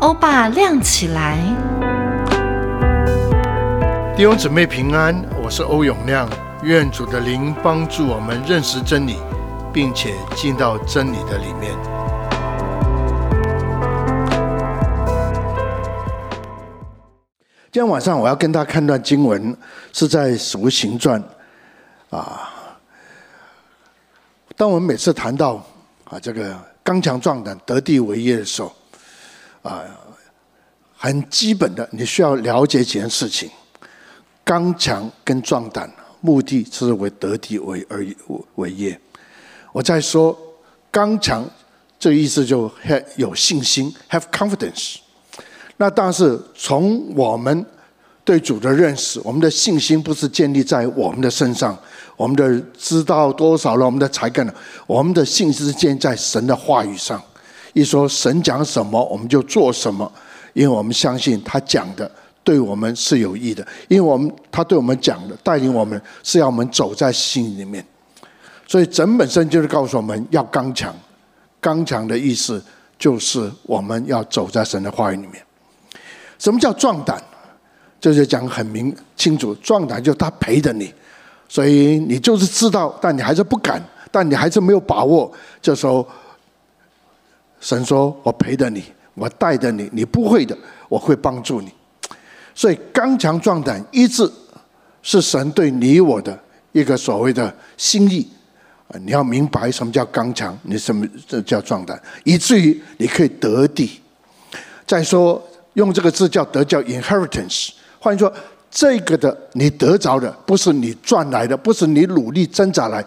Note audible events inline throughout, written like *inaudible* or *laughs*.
欧巴亮起来，弟兄姊妹平安，我是欧永亮，愿主的灵帮助我们认识真理，并且进到真理的里面。今天晚上我要跟大家看段经文，是在《使徒行传》啊。当我们每次谈到啊这个刚强壮胆、得地为业的时候，啊，很基本的，你需要了解几件事情：刚强跟壮胆，目的是为得地为而为业。我再说，刚强这意思就很有信心，have confidence。那但是从我们对主的认识，我们的信心不是建立在我们的身上，我们的知道多少了，我们的才干了，我们的信心是建立在神的话语上。一说神讲什么，我们就做什么，因为我们相信他讲的对我们是有益的，因为我们他对我们讲的带领我们是要我们走在信里面，所以整本身就是告诉我们要刚强，刚强的意思就是我们要走在神的话语里面。什么叫壮胆？这就讲很明清楚，壮胆就是他陪着你，所以你就是知道，但你还是不敢，但你还是没有把握，这时候。神说：“我陪着你，我带着你，你不会的，我会帮助你。所以刚强壮胆，一直是神对你我的一个所谓的心意。你要明白什么叫刚强，你什么这叫壮胆，以至于你可以得地。再说用这个字叫得，叫 inheritance。换句说，这个的你得着的，不是你赚来的，不是你努力挣扎来。”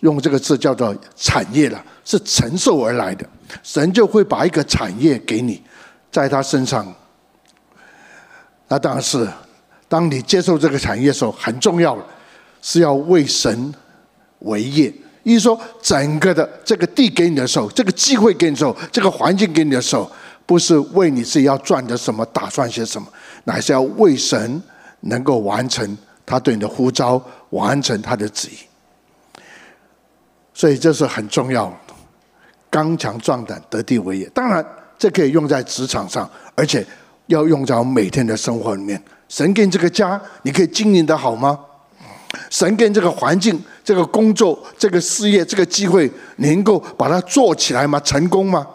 用这个字叫做产业了，是承受而来的。神就会把一个产业给你，在他身上。那当然是，当你接受这个产业的时候，很重要的是要为神为业。意思说，整个的这个地给你的时候，这个机会给你的时候，这个环境给你的时候，不是为你自己要赚的什么，打算些什么，乃是要为神能够完成他对你的呼召，完成他的旨意。所以这是很重要，刚强壮胆，得地为业。当然，这可以用在职场上，而且要用在我们每天的生活里面。神给你这个家，你可以经营的好吗？神给你这个环境、这个工作、这个事业、这个机会，你能够把它做起来吗？成功吗？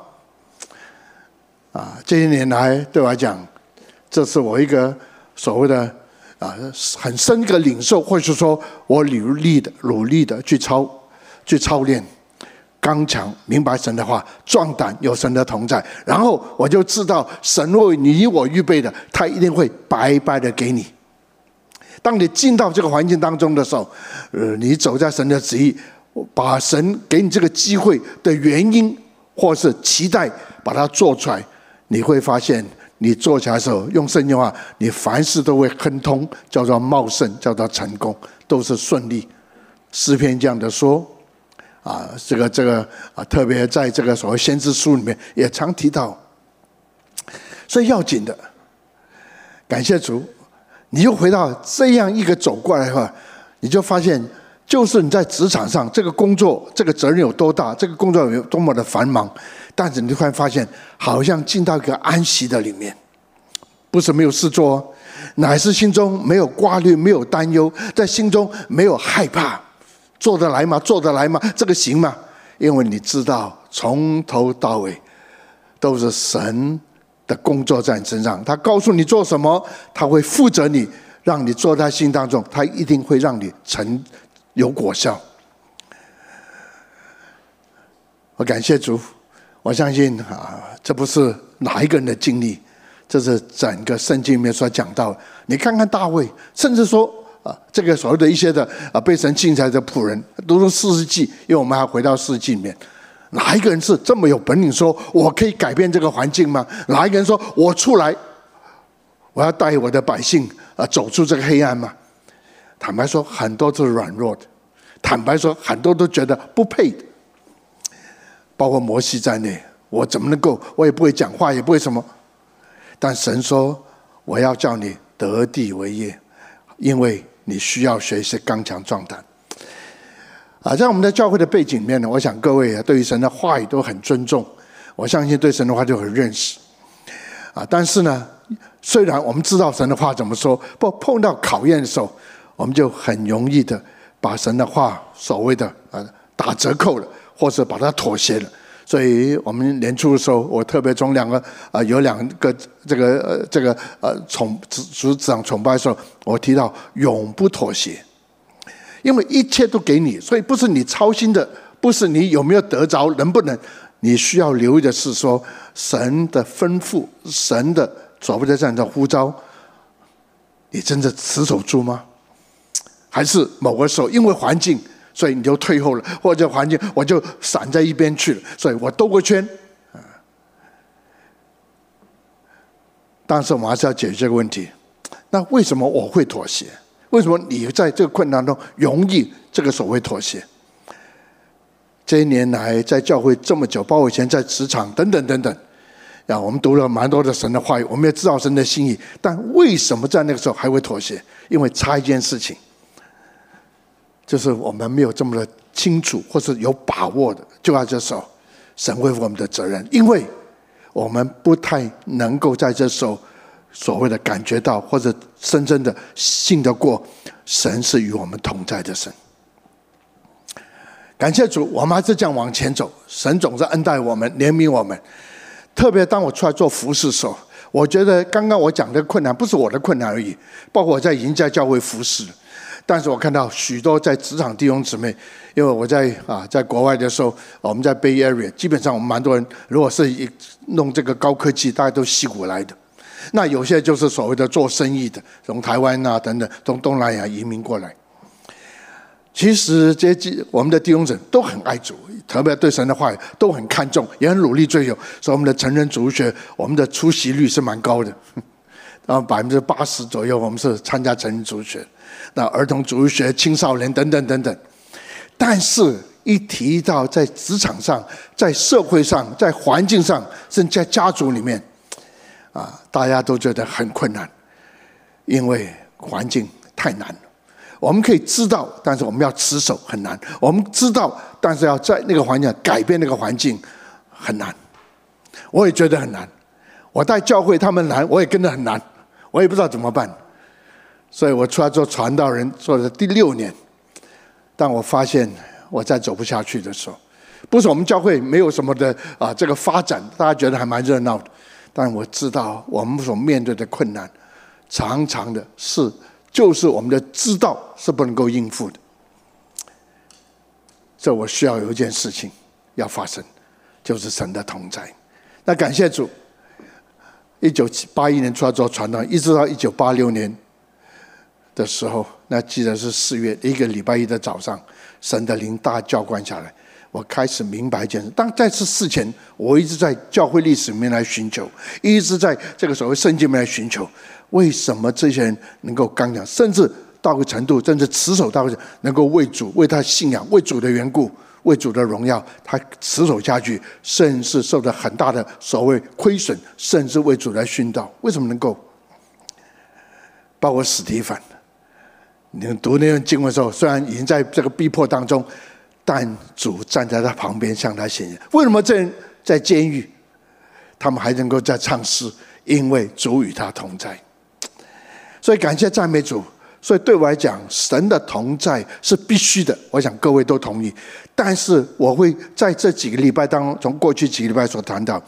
啊，这些年来对我来讲，这是我一个所谓的啊很深的领受，或是说我努力的、努力的去操。去操练，刚强，明白神的话，壮胆，有神的同在，然后我就知道神为你我预备的，他一定会白白的给你。当你进到这个环境当中的时候，呃，你走在神的旨意，把神给你这个机会的原因或是期待，把它做出来，你会发现，你做起来的时候，用圣经话，你凡事都会亨通，叫做茂盛，叫做成功，都是顺利。诗篇这样的说。啊，这个这个啊，特别在这个所谓先知书里面也常提到，所以要紧的，感谢主，你又回到这样一个走过来的话，你就发现，就是你在职场上这个工作，这个责任有多大，这个工作有多么的繁忙，但是你突然发现，好像进到一个安息的里面，不是没有事做，乃是心中没有挂虑，没有担忧，在心中没有害怕。做得来吗？做得来吗？这个行吗？因为你知道，从头到尾都是神的工作在你身上。他告诉你做什么，他会负责你，让你做在心当中，他一定会让你成有果效。我感谢主，我相信啊，这不是哪一个人的经历，这是整个圣经里面所讲到。你看看大卫，甚至说。啊，这个所谓的一些的啊，被神敬才的仆人，读出士师记，因为我们还回到士师记里面，哪一个人是这么有本领，说我可以改变这个环境吗？哪一个人说我出来，我要带我的百姓啊走出这个黑暗吗？坦白说，很多都是软弱的；坦白说，很多都觉得不配的，包括摩西在内，我怎么能够？我也不会讲话，也不会什么。但神说，我要叫你得地为业，因为。你需要学习刚强壮胆啊！在我们的教会的背景里面呢，我想各位啊，对于神的话语都很尊重。我相信对神的话就很认识啊，但是呢，虽然我们知道神的话怎么说，不碰到考验的时候，我们就很容易的把神的话所谓的啊打折扣了，或者把它妥协了。所以我们年初的时候，我特别从两个啊有两个这个呃这个呃崇组长崇拜的时候，我提到永不妥协，因为一切都给你，所以不是你操心的，不是你有没有得着，能不能，你需要留意的是说神的吩咐，神的所谓的这样的呼召，你真的持守住吗？还是某个时候因为环境？所以你就退后了，或者环境我就闪在一边去了，所以我兜个圈。啊，但是我们还是要解决这个问题。那为什么我会妥协？为什么你在这个困难中容易这个所谓妥协？这一年来在教会这么久，包括以前在职场等等等等，啊，我们读了蛮多的神的话语，我们也知道神的心意，但为什么在那个时候还会妥协？因为差一件事情。就是我们没有这么的清楚，或是有把握的，就要这时候，神会负我们的责任，因为我们不太能够在这时候所谓的感觉到，或者深深的信得过，神是与我们同在的神。感谢主，我们还是这样往前走，神总是恩待我们，怜悯我们。特别当我出来做服事的时候，我觉得刚刚我讲的困难不是我的困难而已，包括我在银家教会服事。但是我看到许多在职场弟兄姊妹，因为我在啊在国外的时候，我们在 Bay Area，基本上我们蛮多人，如果是一弄这个高科技，大家都矽谷来的。那有些就是所谓的做生意的，从台湾啊等等，从东南亚移民过来。其实这些我们的弟兄姊妹都很爱主，特别对神的话语都很看重，也很努力追求。所以我们的成人主学，我们的出席率是蛮高的，然后百分之八十左右，我们是参加成人主学。那儿童主学、青少年等等等等，但是一提到在职场上、在社会上、在环境上，甚至在家族里面，啊，大家都觉得很困难，因为环境太难了。我们可以知道，但是我们要持守很难。我们知道，但是要在那个环境改变那个环境很难。我也觉得很难。我带教会他们难，我也跟着很难，我也不知道怎么办。所以我出来做传道人做了第六年，当我发现我再走不下去的时候，不是我们教会没有什么的啊，这个发展大家觉得还蛮热闹的，但我知道我们所面对的困难，常常的是就是我们的知道是不能够应付的。这我需要有一件事情要发生，就是神的同在。那感谢主，一九八一年出来做传道，一直到一九八六年。的时候，那记得是四月一个礼拜一的早上，神的灵大浇灌下来，我开始明白一件事。当在此事前，我一直在教会历史里面来寻求，一直在这个所谓圣经里面来寻求，为什么这些人能够刚强，甚至到个程度，甚至持守到能够为主、为他信仰、为主的缘故、为主的荣耀，他持守下去，甚至受到很大的所谓亏损，甚至为主来殉道。为什么能够？包括史提反。你读那段经文的时候，虽然已经在这个逼迫当中，但主站在他旁边向他显现。为什么这人在监狱，他们还能够在唱诗？因为主与他同在。所以感谢赞美主。所以对我来讲，神的同在是必须的。我想各位都同意。但是我会在这几个礼拜当中，从过去几个礼拜所谈到，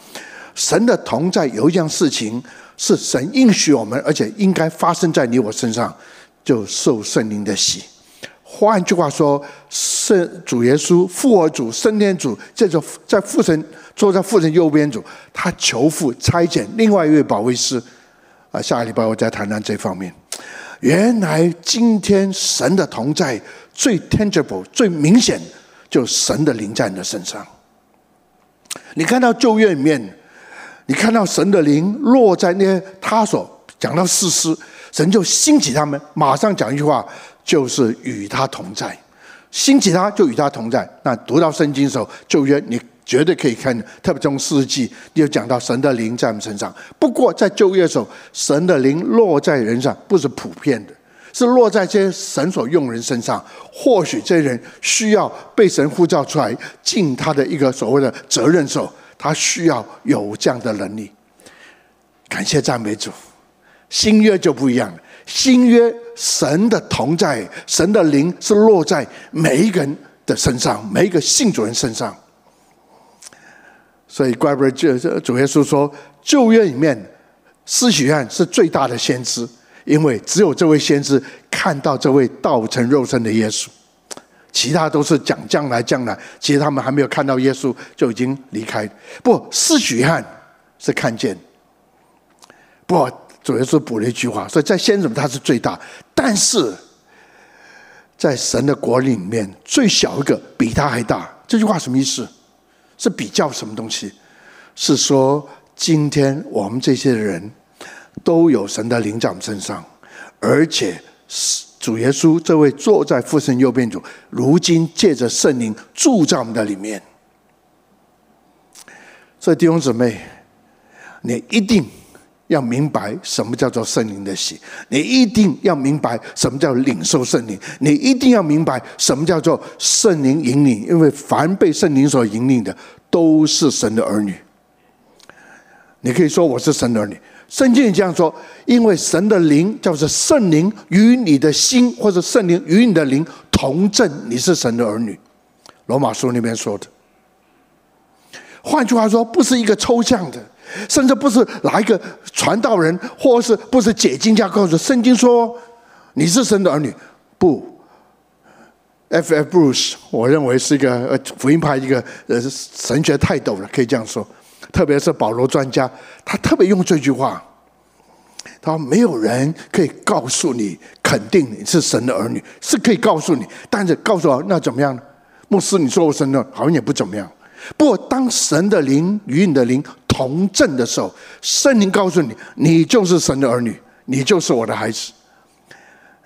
神的同在有一件事情是神应许我们，而且应该发生在你我身上。就受圣灵的洗，换句话说，圣主耶稣、复活主、升天主，这种在父神坐在父神右边主，他求父差遣另外一位保卫师。啊，下个礼拜我再谈谈这方面。原来今天神的同在最 tangible、最明显，就神的灵在你的身上。你看到旧约里面，你看到神的灵落在那些他所讲到士师。神就兴起他们，马上讲一句话，就是与他同在。兴起他，就与他同在。那读到圣经的时候，旧约你绝对可以看，特别从四世纪，你就讲到神的灵在我们身上。不过在旧约的时候，神的灵落在人上，不是普遍的，是落在这些神所用人身上。或许这些人需要被神呼召出来，尽他的一个所谓的责任时候，他需要有这样的能力。感谢赞美主，新约就不一样了。新约神的同在，神的灵是落在每一个人的身上，每一个信主人身上。所以怪不得主耶稣说，旧约里面施洗约是最大的先知，因为只有这位先知看到这位道成肉身的耶稣，其他都是讲将来将来，其实他们还没有看到耶稣就已经离开。不，施洗约是看见。不，主耶稣补了一句话，所以在先祖他是最大，但是在神的国里面，最小一个比他还大。这句话什么意思？是比较什么东西？是说今天我们这些人都有神的灵在我们身上，而且主耶稣这位坐在父神右边主，如今借着圣灵住在我们的里面。所以弟兄姊妹，你一定。要明白什么叫做圣灵的喜，你一定要明白什么叫领受圣灵，你一定要明白什么叫做圣灵引领，因为凡被圣灵所引领的，都是神的儿女。你可以说我是神的儿女，圣经也这样说，因为神的灵叫做圣灵与你的心，或者圣灵与你的灵同证，你是神的儿女。罗马书那边说的，换句话说，不是一个抽象的。甚至不是哪一个传道人，或是不是解经家告诉圣经说你是神的儿女，不。F. F. Bruce，我认为是一个呃福音派一个呃神学泰斗了，可以这样说。特别是保罗专家，他特别用这句话，他说没有人可以告诉你肯定你是神的儿女，是可以告诉你，但是告诉我那怎么样呢？牧师，你说我神的，好像也不怎么样。不过当神的灵与你的灵。同证的时候，圣灵告诉你，你就是神的儿女，你就是我的孩子。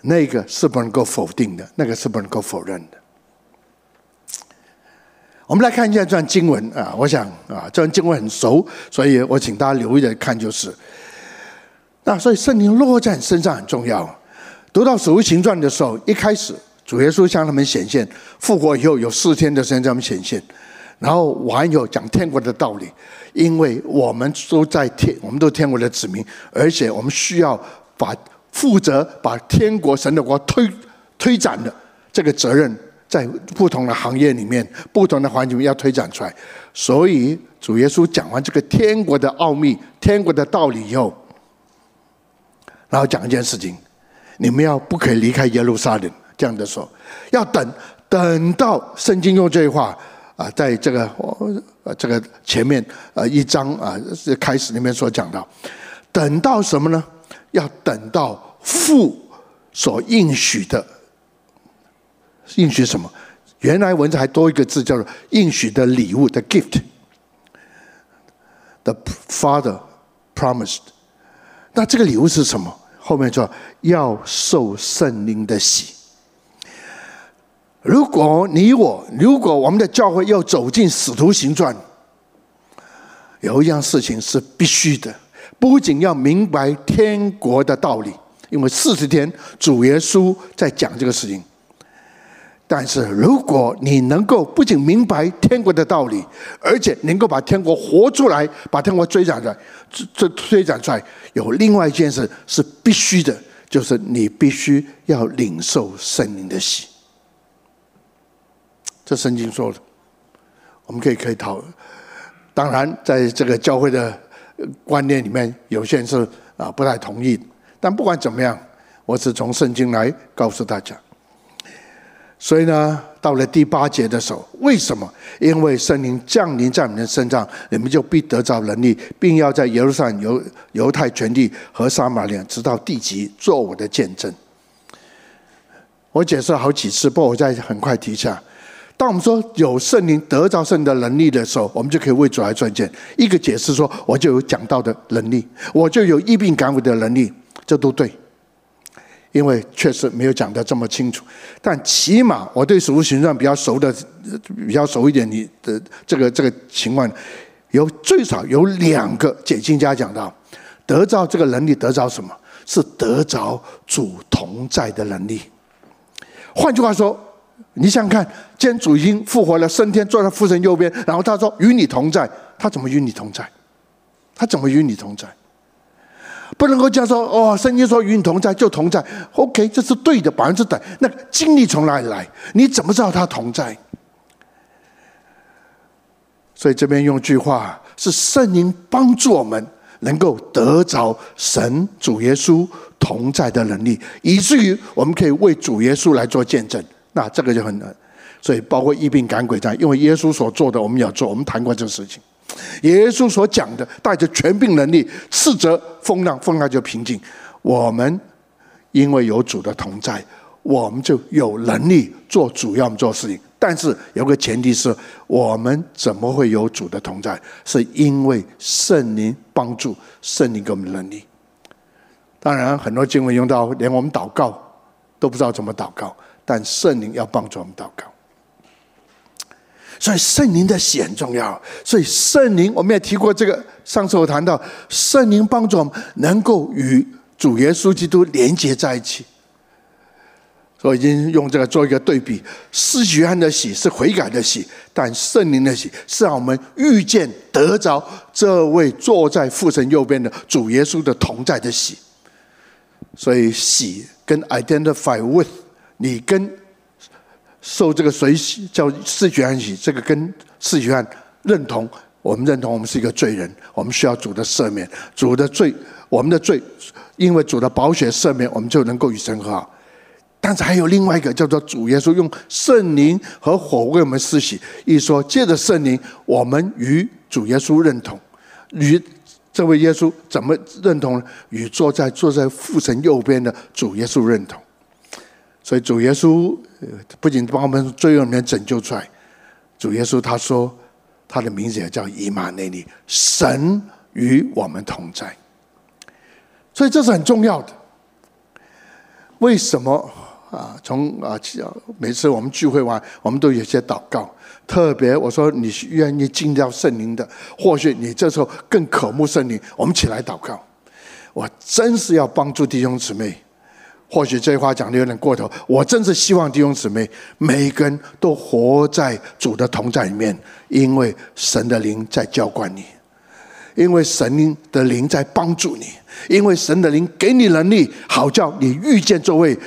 那个是不能够否定的，那个是不能够否认的。我们来看一下这段经文啊，我想啊，这段经文很熟，所以我请大家留意的看就是。那所以圣灵落在你身上很重要。读到《使徒行传》的时候，一开始主耶稣向他们显现，复活以后有四天的时间向他们显现。然后我还有讲天国的道理，因为我们都在天，我们都天国的子民，而且我们需要把负责把天国神的国推推展的这个责任，在不同的行业里面、不同的环境要推展出来。所以主耶稣讲完这个天国的奥秘、天国的道理以后，然后讲一件事情：你们要不可以离开耶路撒冷，这样的说，要等等到圣经用这句话。啊，在这个呃这个前面呃一章啊是开始里面所讲到，等到什么呢？要等到父所应许的应许什么？原来文字还多一个字叫做应许的礼物的 gift，the Father promised。那这个礼物是什么？后面说要受圣灵的洗。如果你我，如果我们的教会要走进使徒行传，有一样事情是必须的，不仅要明白天国的道理，因为四十天主耶稣在讲这个事情。但是如果你能够不仅明白天国的道理，而且能够把天国活出来，把天国追展出来，这推展出来，有另外一件事是必须的，就是你必须要领受圣灵的洗。这圣经说的，我们可以可以讨。当然，在这个教会的观念里面，有些人是啊不太同意。但不管怎么样，我是从圣经来告诉大家。所以呢，到了第八节的时候，为什么？因为圣灵降临在你们身上，你们就必得着能力，并要在耶路撒冷、犹太全地和撒玛利亚，直到地极，做我的见证。我解释了好几次，不过我再很快提一下。当我们说有圣灵得着圣的能力的时候，我们就可以为主来赚钱。一个解释说，我就有讲道的能力，我就有医病赶鬼的能力，这都对。因为确实没有讲得这么清楚，但起码我对使徒行传比较熟的，比较熟一点。你的这个这个情况，有最少有两个解经家讲到，得着这个能力，得着什么？是得着主同在的能力。换句话说。你想想看，天主已经复活了，升天坐在父神右边，然后他说与你同在，他怎么与你同在？他怎么与你同在？不能够这样说哦。圣经说与你同在就同在，OK，这是对的，百分之百。那经历从哪里来？你怎么知道他同在？所以这边用句话是圣灵帮助我们能够得着神主耶稣同在的能力，以至于我们可以为主耶稣来做见证。那这个就很难。所以包括疫病赶鬼这样，因为耶稣所做的我们要做。我们谈过这个事情，耶稣所讲的带着权柄能力斥责风浪，风浪就平静。我们因为有主的同在，我们就有能力做主要做事情。但是有个前提是，我们怎么会有主的同在？是因为圣灵帮助，圣灵给我们能力。当然，很多经文用到，连我们祷告都不知道怎么祷告，但圣灵要帮助我们祷告。所以圣灵的喜很重要。所以圣灵，我们也提过这个。上次我谈到，圣灵帮助我们能够与主耶稣基督连接在一起。我已经用这个做一个对比，施洗约翰的喜是悔改的喜，但圣灵的喜是让我们遇见得着这位坐在父神右边的主耶稣的同在的喜。所以喜跟 identify with 你跟受这个水洗叫施洗约翰喜，这个跟施洗约翰认同，我们认同我们是一个罪人，我们需要主的赦免，主的罪，我们的罪，因为主的宝血赦免，我们就能够与神和好。但是还有另外一个叫做主耶稣用圣灵和火为我们施洗，一说借着圣灵，我们与主耶稣认同，与这位耶稣怎么认同呢？与坐在坐在父神右边的主耶稣认同。所以主耶稣不仅把我们罪恶里面拯救出来，主耶稣他说他的名字也叫以马内利，神与我们同在。所以这是很重要的。为什么？啊，从啊，每次我们聚会完，我们都有些祷告。特别我说，你愿意进到圣灵的，或许你这时候更渴慕圣灵。我们起来祷告。我真是要帮助弟兄姊妹。或许这话讲的有点过头。我真是希望弟兄姊妹每一个人都活在主的同在里面，因为神的灵在浇灌你，因为神的灵在帮助你，因为神的灵给你能力，好叫你遇见这位。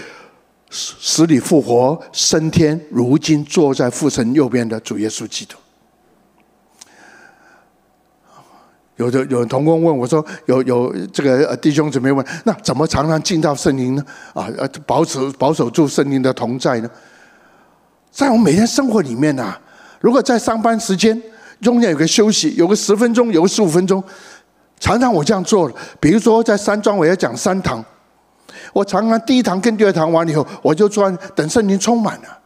使你复活、升天，如今坐在父神右边的主耶稣基督。有的有同工问我说：“有有这个弟兄姊妹问，那怎么常常进到圣灵呢？啊，保持保守住圣灵的同在呢？在我每天生活里面呐、啊，如果在上班时间中间有个休息，有个十分钟，有个十五分钟，常常我这样做了。比如说在山庄，我要讲三堂。”我常常第一堂跟第二堂完了以后，我就专等圣灵充满了。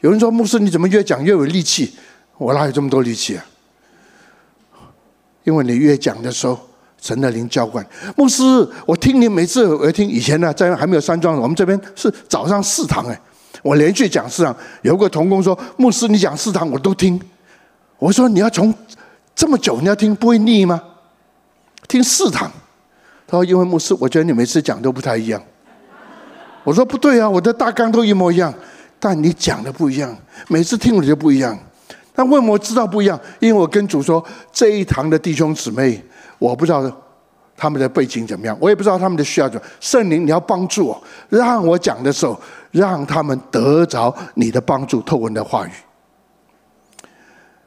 有人说牧师，你怎么越讲越有力气？我哪有这么多力气啊？因为你越讲的时候，神的灵浇灌。牧师，我听你每次我听以前呢，在还没有山庄，我们这边是早上四堂哎，我连续讲四堂。有个同工说，牧师你讲四堂我都听。我说你要从这么久你要听不会腻吗？听四堂。他说：“因为牧师，我觉得你每次讲都不太一样。”我说：“不对啊，我的大纲都一模一样，但你讲的不一样，每次听了就不一样。但为什么知道不一样？因为我跟主说，这一堂的弟兄姊妹，我不知道他们的背景怎么样，我也不知道他们的需要怎么。圣灵，你要帮助我，让我讲的时候，让他们得着你的帮助，透过你的话语，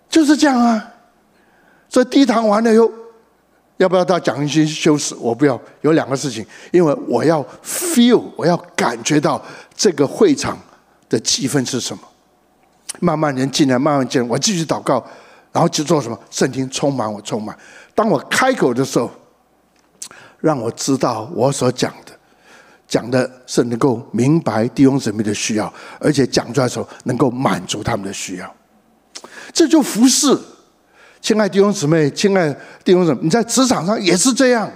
就是这样啊。所以第一堂完了以后。”要不要到讲一些修饰？我不要。有两个事情，因为我要 feel，我要感觉到这个会场的气氛是什么。慢慢人进来，慢慢进来，我继续祷告，然后去做什么？圣经充满我，充满。当我开口的时候，让我知道我所讲的，讲的是能够明白弟兄姊妹的需要，而且讲出来的时候能够满足他们的需要。这就服侍。亲爱弟兄姊妹，亲爱弟兄姊妹，你在职场上也是这样。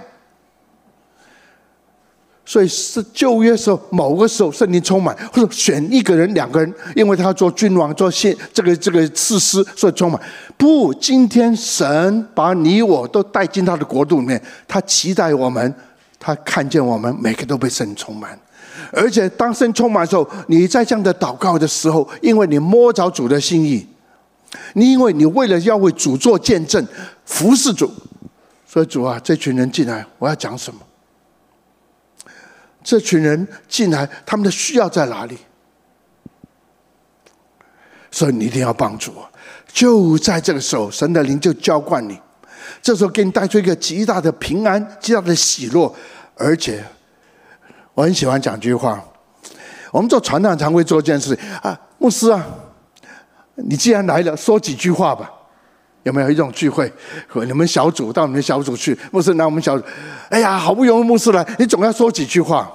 所以是旧约时候，某个时候圣灵充满，或者选一个人、两个人，因为他做君王、做献这个这个士师，所以充满。不，今天神把你我都带进他的国度里面，他期待我们，他看见我们每个都被圣灵充满。而且当圣充满的时候，你在这样的祷告的时候，因为你摸着主的心意。你因为你为了要为主做见证，服侍主，所以主啊，这群人进来，我要讲什么？这群人进来，他们的需要在哪里？所以你一定要帮助我。就在这个时候，神的灵就浇灌你，这时候给你带出一个极大的平安、极大的喜乐。而且，我很喜欢讲句话：我们做传道常会做一件事啊，牧师啊，你既然来了，说几句话吧。有没有一种聚会，和你们小组到你们小组去？牧师，来我们小组，哎呀，好不容易牧师来，你总要说几句话。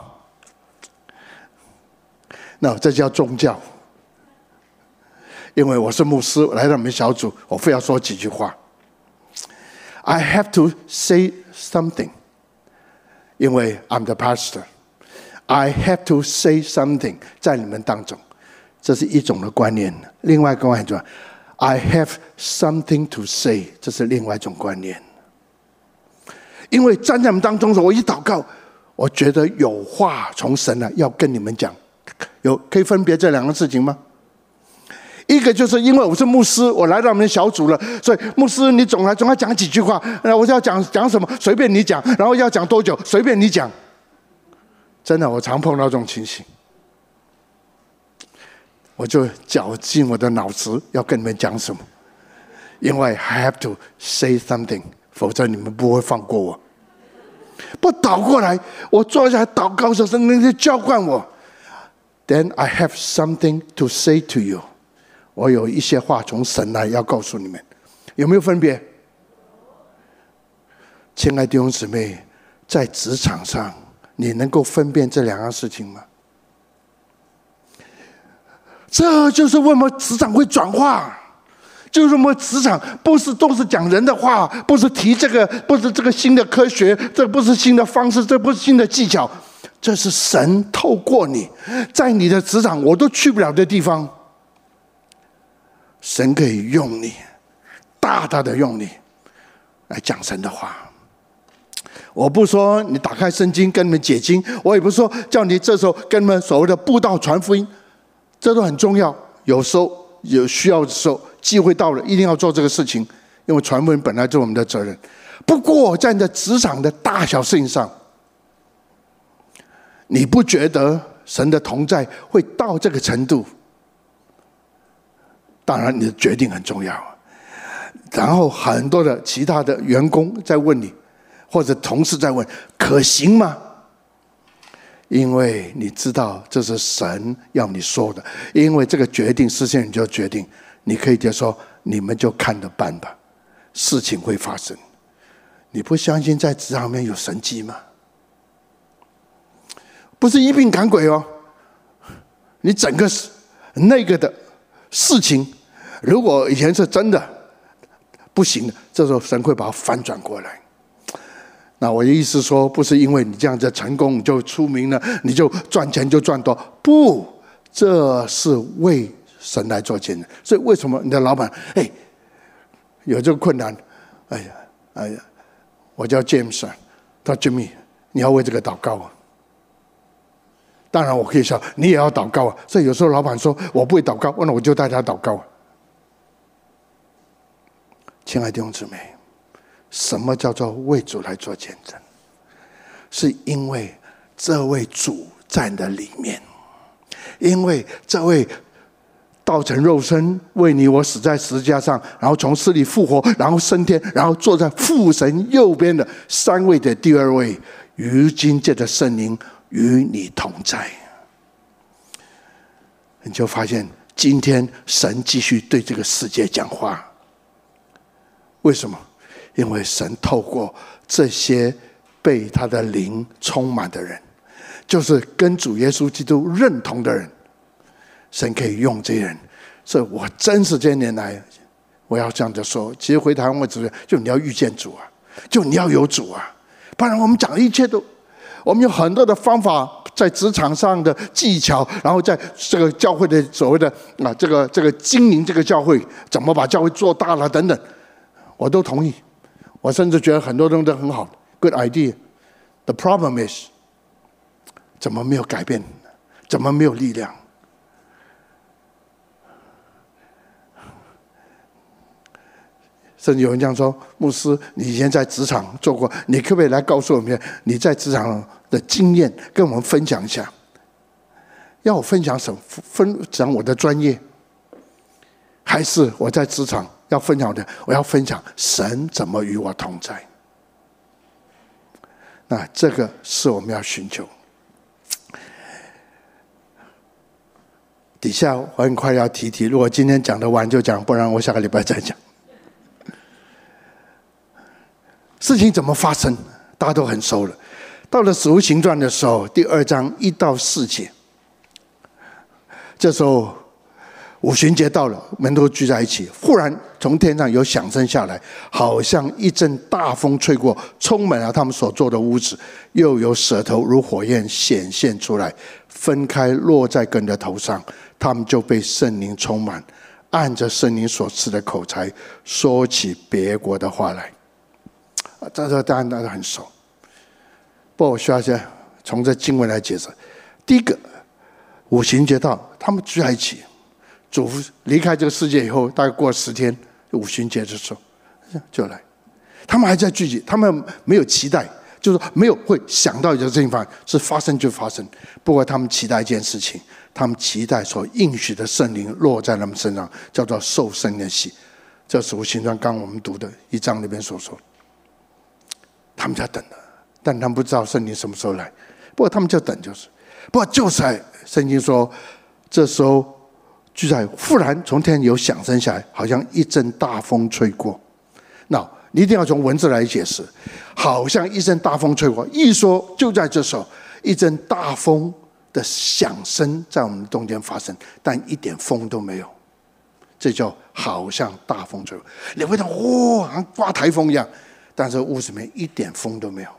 那这叫宗教，因为我是牧师，来到你们小组，我非要说几句话。I have to say something，因为 I'm the pastor。I have to say something，在你们当中，这是一种的观念。另外一个观念。I have something to say，这是另外一种观念。因为站在我们当中的时候，我一祷告，我觉得有话从神了要跟你们讲。有可以分别这两个事情吗？一个就是因为我是牧师，我来到我们的小组了，所以牧师你总来总要讲几句话。那我要讲讲什么？随便你讲。然后要讲多久？随便你讲。真的，我常碰到这种情形。我就绞尽我的脑子要跟你们讲什么，因为 I have to say something，否则你们不会放过我。不倒过来，我坐下来祷告的时候，神就浇灌我。Then I have something to say to you，我有一些话从神来要告诉你们，有没有分别？亲爱的弟兄姊妹，在职场上，你能够分辨这两样事情吗？这就是为什么磁场会转化，就是我们磁场不是都是讲人的话，不是提这个，不是这个新的科学，这不是新的方式，这不是新的技巧，这是神透过你，在你的磁场我都去不了的地方，神可以用你，大大的用你来讲神的话。我不说你打开圣经跟你们解经，我也不说叫你这时候跟你们所谓的布道传福音。这都很重要，有时候有需要的时候，机会到了，一定要做这个事情，因为传福音本来就是我们的责任。不过，在你的职场的大小事情上，你不觉得神的同在会到这个程度？当然，你的决定很重要。然后，很多的其他的员工在问你，或者同事在问，可行吗？因为你知道这是神要你说的，因为这个决定事情你就决定，你可以就说你们就看着办吧，事情会发生。你不相信在职场面有神迹吗？不是一并赶鬼哦，你整个那个的事情，如果以前是真的不行的，这时候神会把它翻转过来。那我的意思说，不是因为你这样子成功你就出名了，你就赚钱就赚多，不，这是为神来做见证。所以为什么你的老板哎有这个困难？哎呀哎呀，我叫 James，他 Jimmy，你要为这个祷告啊。当然我可以说你也要祷告啊。所以有时候老板说我不会祷告，那我就带他祷告啊。亲爱的弟兄姊妹。什么叫做为主来做见证？是因为这位主在的里面，因为这位道成肉身为你我死在十字架上，然后从死里复活，然后升天，然后坐在父神右边的三位的第二位，如今借着圣灵与你同在，你就发现今天神继续对这个世界讲话。为什么？因为神透过这些被他的灵充满的人，就是跟主耶稣基督认同的人，神可以用这些人。所以我真是这些年来，我要这样子说，其实回台湾我只就你要遇见主啊，就你要有主啊，不然我们讲的一切都，我们有很多的方法，在职场上的技巧，然后在这个教会的所谓的啊这个这个经营这个教会，怎么把教会做大了等等，我都同意。我甚至觉得很多东西都很好，good idea。The problem is，怎么没有改变？怎么没有力量？甚至有人这样说：“牧师，你以前在职场做过，你可不可以来告诉我们你在职场的经验，跟我们分享一下？要我分享什么？分享我的专业，还是我在职场要分享的？我要分享神怎么与我同在？那这个是我们要寻求。底下我很快要提提，如果今天讲的完就讲，不然我下个礼拜再讲。”事情怎么发生？大家都很熟了。到了《使徒行传》的时候，第二章一到四节，这时候五旬节到了，门徒聚在一起。忽然从天上有响声下来，好像一阵大风吹过，充满了他们所坐的屋子。又有舌头如火焰显现出来，分开落在各人的头上，他们就被圣灵充满，按着圣灵所赐的口才，说起别国的话来。啊，这个当然大家很熟。不我需要先从这经文来解释。第一个，五旬节到，他们聚在一起，主离开这个世界以后，大概过了十天，五旬节的时候就来。他们还在聚集，他们没有期待，就是没有会想到有这个地方是发生就发生。不过他们期待一件事情，他们期待所应许的圣灵落在他们身上，叫做受圣灵的洗。这是五旬节刚刚我们读的一章里边所说。他们在等的，但他们不知道圣灵什么时候来。不过他们就等，就是。不过就在圣经说，这时候就在忽然从天有响声下来，好像一阵大风吹过。那你一定要从文字来解释，好像一阵大风吹过。一说就在这时候，一阵大风的响声在我们中间发生，但一点风都没有。这叫好像大风吹过。你会想哇，好像刮台风一样。但是屋子里面一点风都没有，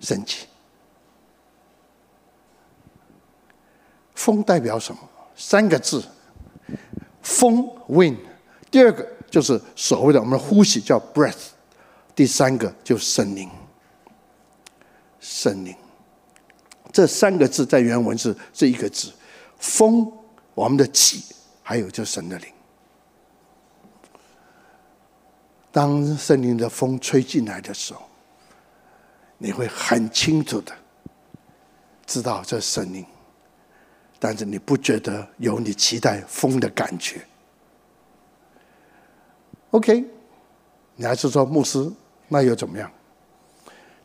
神奇。风代表什么？三个字：风 （wind）。第二个就是所谓的我们的呼吸，叫 breath。第三个就是圣灵，圣灵。这三个字在原文是这一个字：风，我们的气，还有就是神的灵。当森林的风吹进来的时候，你会很清楚的知道这是圣灵，但是你不觉得有你期待风的感觉。OK，你还是说牧师，那又怎么样？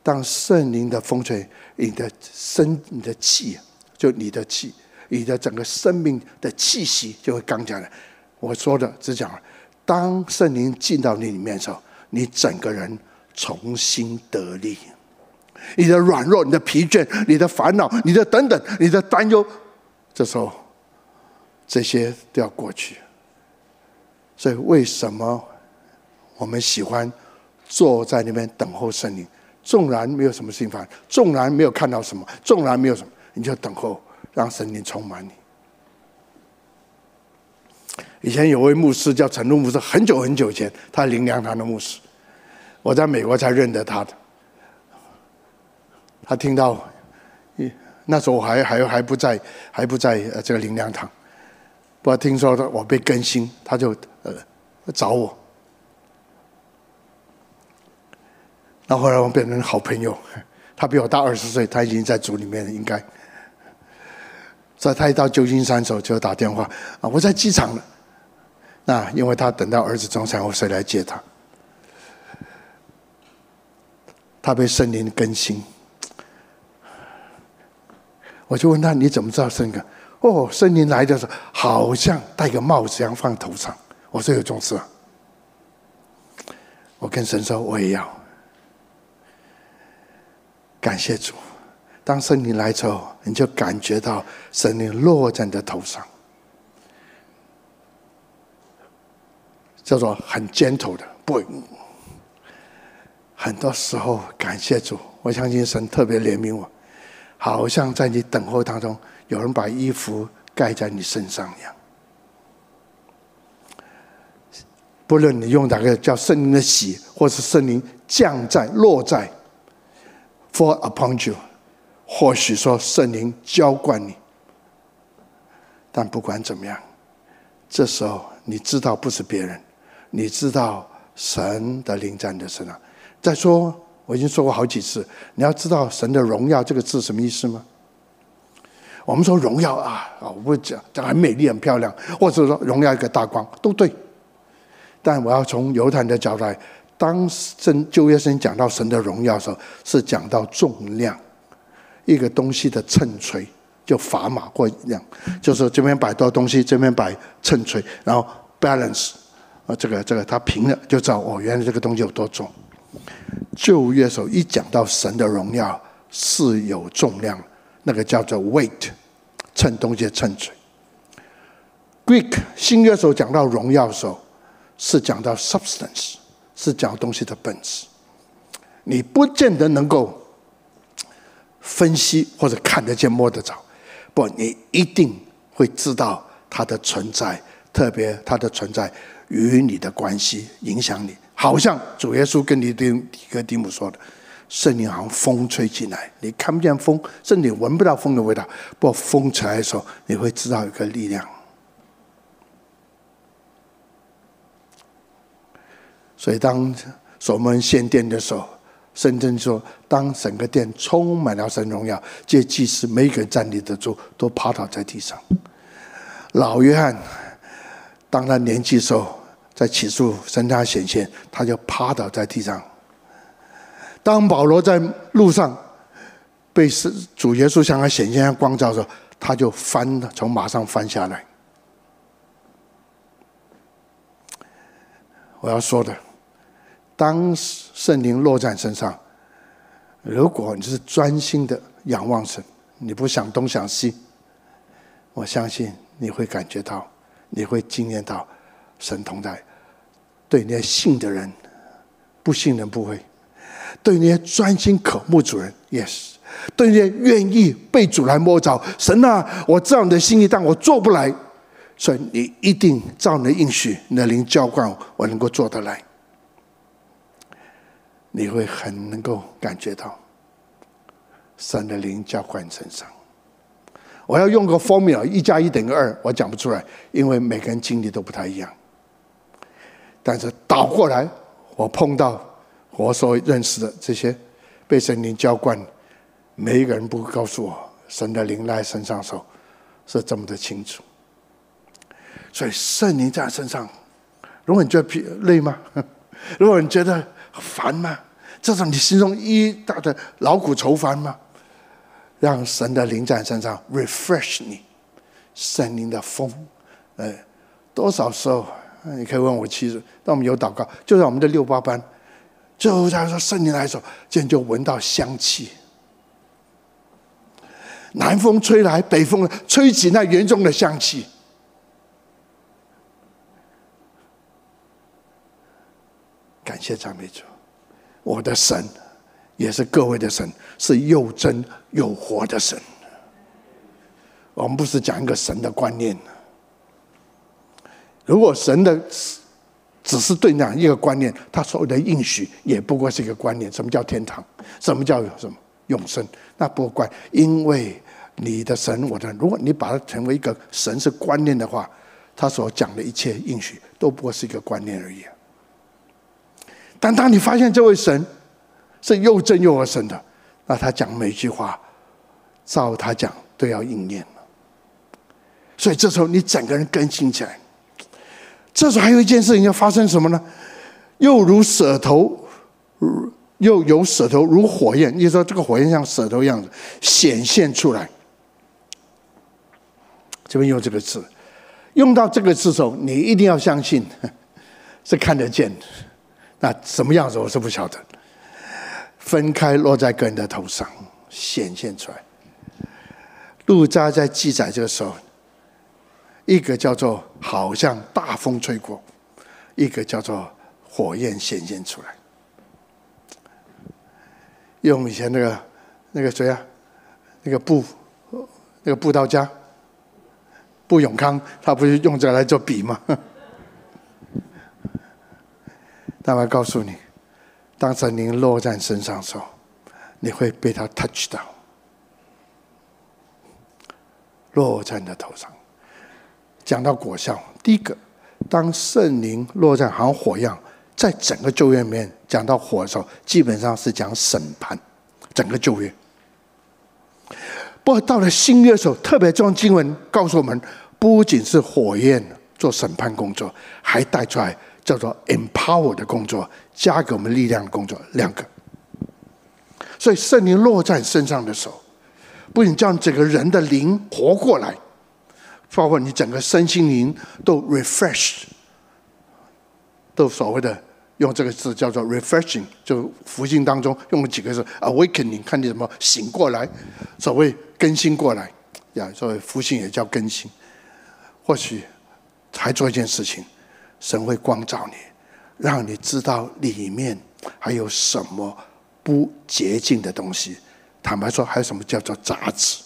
当圣灵的风吹，你的身、你的气，就你的气，你的整个生命的气息就会刚强了。我说的只讲。当圣灵进到你里面的时候，你整个人重新得力，你的软弱、你的疲倦、你的烦恼、你的等等、你的担忧，这时候这些都要过去。所以，为什么我们喜欢坐在那边等候圣灵？纵然没有什么事情发生，纵然没有看到什么，纵然没有什么，你就等候，让神灵充满你。以前有位牧师叫陈露牧师，很久很久前，他灵粮堂的牧师，我在美国才认得他的。他听到，那时候我还还还不在，还不在呃这个灵粮堂。不过听说他我被更新，他就呃找我。那后来我们变成好朋友，他比我大二十岁，他已经在组里面了，应该。所以他一到旧金山的时候就打电话啊，我在机场了。那因为他等到儿子中产后，谁来接他？他被圣灵更新，我就问他：你怎么知道圣灵？哦，圣灵来的时候，好像戴个帽子一样放头上。我说有这种事啊。我跟神说我也要。感谢主，当圣灵来之后，你就感觉到圣灵落在你的头上。叫做很 gentle 的，不，很多时候感谢主，我相信神特别怜悯我，好像在你等候当中，有人把衣服盖在你身上一样。不论你用哪个叫圣灵的洗，或是圣灵降在落在，fall upon you，或许说圣灵浇灌你，但不管怎么样，这时候你知道不是别人。你知道神的灵在你的身上。再说，我已经说过好几次，你要知道神的荣耀这个字什么意思吗？我们说荣耀啊啊，我不讲讲很美丽很漂亮，或者说荣耀一个大光都对。但我要从犹太人的角度来，当圣旧约圣经讲到神的荣耀的时候，是讲到重量，一个东西的称锤，就砝码或一样，就是这边摆多东西，这边摆称锤，然后 balance，啊，这个这个它平了，就知道哦，原来这个东西有多重。旧约时候一讲到神的荣耀是有重量，那个叫做 weight，称东西称锤。Greek 新约时候讲到荣耀的时候。是讲到 substance，是讲东西的本质。你不见得能够分析或者看得见摸得着，不，你一定会知道它的存在，特别它的存在与你的关系影响你。好像主耶稣跟尼丁尼哥底母说的，圣灵好像风吹进来，你看不见风，甚至闻不到风的味道，不过风吹来的时候，你会知道一个力量。所以，当所罗门献殿的时候，圣经说，当整个殿充满了神荣耀，这祭司每一个站立得住，都趴倒在地上。老约翰，当他年纪时候，在起初神他显现，他就趴倒在地上。当保罗在路上被主耶稣向他显现光照的时候，他就翻从马上翻下来。我要说的。当圣灵落在身上，如果你是专心的仰望神，你不想东想西，我相信你会感觉到，你会经验到神同在。对那些信的人，不信人不会；对那些专心渴慕主人，yes；对那些愿意被主来摸着，神啊，我知道你的心意，但我做不来，所以你一定照你的应许，你的灵浇灌我，我能够做得来。你会很能够感觉到神的灵浇灌身上。我要用个 formula，一加一等于二，我讲不出来，因为每个人经历都不太一样。但是倒过来，我碰到我所认识的这些被神灵浇灌，每一个人不告诉我神的灵来身上时候是这么的清楚。所以圣灵在身上，如果你觉得疲累吗？*laughs* 如果你觉得烦吗？这是你心中一大的劳苦愁烦吗？让神的灵在身上 refresh 你，圣灵的风，呃，多少时候你可以问我妻子，当我们有祷告，就在我们的六八班，就在说圣灵来的时候，竟然就闻到香气，南风吹来，北风吹起那园中的香气。感谢赞美主，我的神也是各位的神，是又真又活的神。我们不是讲一个神的观念。如果神的只是对那样一个观念，他所谓的应许也不过是一个观念。什么叫天堂？什么叫什么永生？那不过观，因为你的神，我的，如果你把它成为一个神是观念的话，他所讲的一切应许都不过是一个观念而已。但当你发现这位神是又真又活神的，那他讲每句话，照他讲都要应验了。所以这时候你整个人更新起来。这时候还有一件事情要发生什么呢？又如舌头，又有舌头如火焰。你说这个火焰像舌头一样子显现出来。这边用这个字，用到这个字的时候，你一定要相信 *laughs* 是看得见的。那什么样子我是不晓得，分开落在个人的头上显现出来。路加在记载这个时候，一个叫做好像大风吹过，一个叫做火焰显现出来。用以前那个那个谁啊，那个布那个布道家布永康，他不是用这个来做笔吗？*laughs* 那我告诉你，当神灵落在你身上的时候，你会被他 touch 到，落在你的头上。讲到果效，第一个，当圣灵落在好像火一样，在整个旧约里面讲到火的时候，基本上是讲审判，整个旧约。不过到了新约的时候，特别这种经文告诉我们，不仅是火焰做审判工作，还带出来叫做 empower 的工作，加给我们力量的工作，两个。所以圣灵落在身上的时候，不仅将整个人的灵活过来，包括你整个身心灵都 refresh，都所谓的用这个字叫做 refreshing，就福音当中用了几个字 awakening，看你怎么醒过来，所谓更新过来，呀，所谓福音也叫更新。或许还做一件事情，神会光照你，让你知道里面还有什么。不洁净的东西，坦白说，还有什么叫做杂质？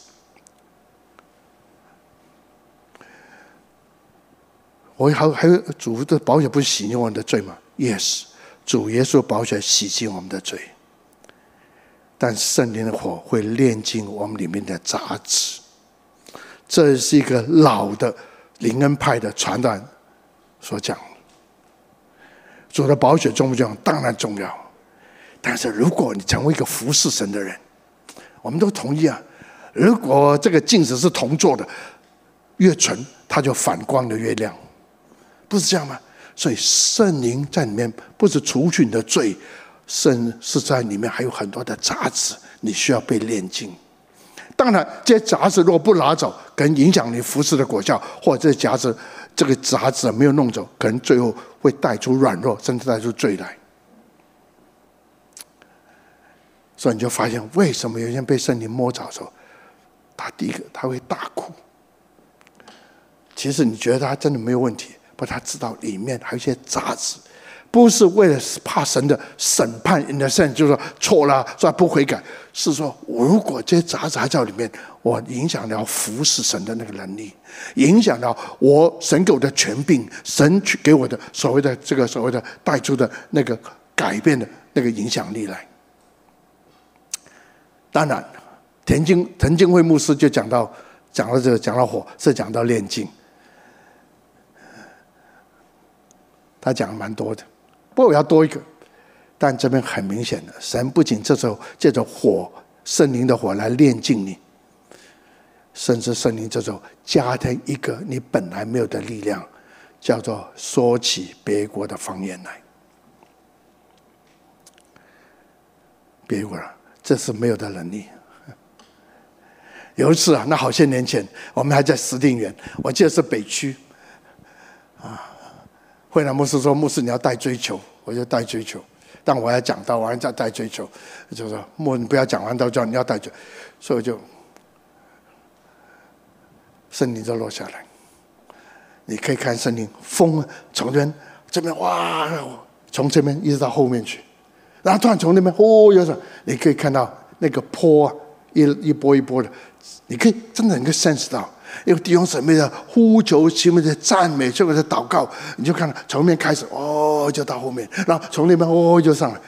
我还还有主的宝血不是洗净我们的罪吗？Yes，主耶稣宝血洗净我们的罪，但圣灵的火会炼净我们里面的杂质。这是一个老的灵恩派的传道所讲。主的宝血重不重要？当然重要。但是如果你成为一个服侍神的人，我们都同意啊。如果这个镜子是铜做的，越纯它就反光的越亮，不是这样吗？所以圣灵在里面不是除去你的罪，圣是在里面还有很多的杂质，你需要被炼净。当然，这些杂质如果不拿走，可能影响你服侍的果效，或者这杂质这个杂质没有弄走，可能最后会带出软弱，甚至带出罪来。所以你就发现，为什么有些人被圣灵摸着的时候，他第一个他会大哭。其实你觉得他真的没有问题，他知道里面还有一些杂质，不是为了怕神的审判，in the sense 就是说错了，说不悔改，是说如果这些杂质还在里面，我影响了服侍神的那个能力，影响了我神给我的权柄，神去给我的所谓的这个所谓的带出的那个改变的那个影响力来。当然，田经田经会牧师就讲到，讲到这个，讲到火是讲到炼净，他讲的蛮多的，不过我要多一个，但这边很明显的，神不仅这时候借着火圣灵的火来炼净你，甚至圣灵这时候加添一个你本来没有的力量，叫做说起别国的方言来，别国。这是没有的能力。有一次啊，那好些年前，我们还在石碇园，我记得是北区。啊，惠南牧师说：“牧师，你要带追求，我就带追求。但我要讲到，我还在带追求，就说牧，你不要讲完到，叫你要带追。所以我就圣灵就落下来。你可以看圣灵风从这边这边哇，从这边一直到后面去。”然后突然从那边哦，有什你可以看到那个坡啊，一一波一波的，你可以真的能够 sense 到，因为弟兄姊妹的呼求，前面的赞美，最后的祷告，你就看到从那边开始哦，就到后面，然后从那边哦就上来。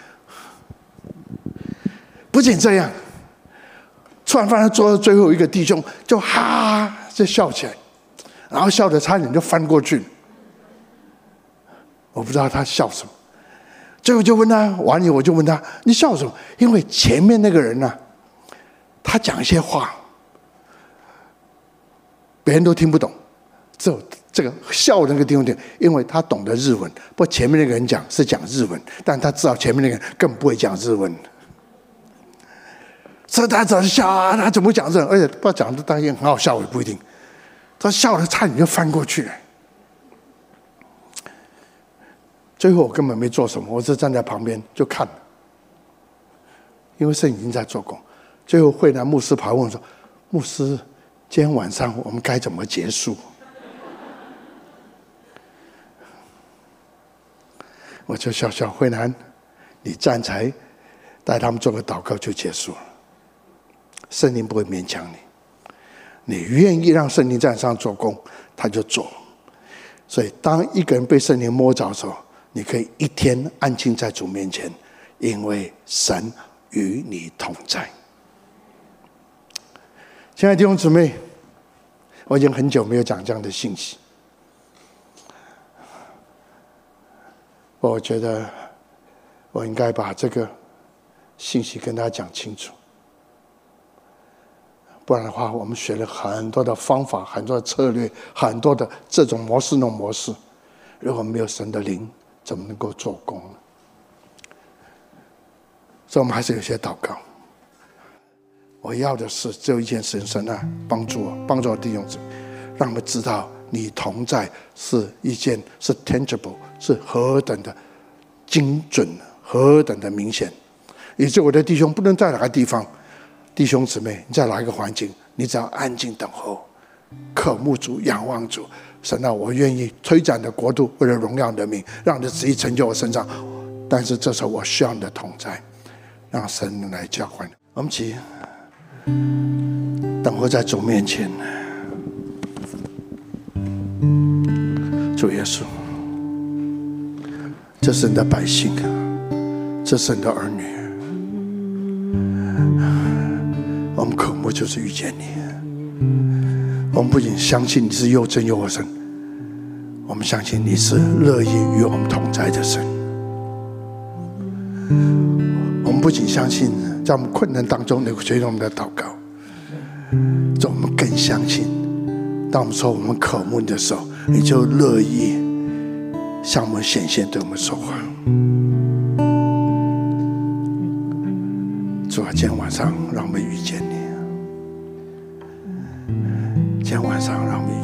不仅这样，突然发现坐到最后一个弟兄就哈就笑起来，然后笑得差点就翻过去，我不知道他笑什么。最后就问他，完了我就问他：“你笑什么？”因为前面那个人呢、他讲一些话，别人都听不懂，只有这个笑的那个地方听，因为他懂得日文。不过前面那个人讲是讲日文，但他知道前面那个人更不会讲日文，所以他只是笑啊，他怎么讲日文？而且不知道讲的当然很好笑，也不一定。他笑的差点就翻过去了。最后我根本没做什么，我是站在旁边就看，因为圣已经在做工。最后惠南牧师跑来问我说：“牧师，今天晚上我们该怎么结束？”我就笑笑，慧南，你站起来带他们做个祷告就结束了。圣灵不会勉强你，你愿意让圣灵在上做工，他就做。所以当一个人被圣灵摸着的时候，你可以一天安静在主面前，因为神与你同在。亲爱的弟兄姊妹，我已经很久没有讲这样的信息。我觉得我应该把这个信息跟大家讲清楚，不然的话，我们学了很多的方法、很多的策略、很多的这种模式、那种模式，如果没有神的灵，怎么能够做工呢？所以，我们还是有些祷告。我要的是只有一件事情，神啊，帮助我，帮助我弟兄姊妹，让我们知道你同在是一件是 tangible，是何等的精准，何等的明显。以致我的弟兄不论在哪个地方，弟兄姊妹，你在哪一个环境，你只要安静等候，渴慕主，仰望主。神啊，我愿意推展的国度，为了荣耀你的名，让你的旨意成就我身上。但是这时候我需要你的同在，让神来交换。我们起。等候在主面前，主耶稣，这是你的百姓，这是你的儿女。我们渴慕就是遇见你。我们不仅相信你是又真又活神，我们相信你是乐意与我们同在的神。我们不仅相信。在我们困难当中，你会随着我们的祷告。在我们更相信，当我们说我们渴慕的时候，你就乐意向我们显现，对我们说话。主啊，今天晚上让我们遇见你。今天晚上让我们。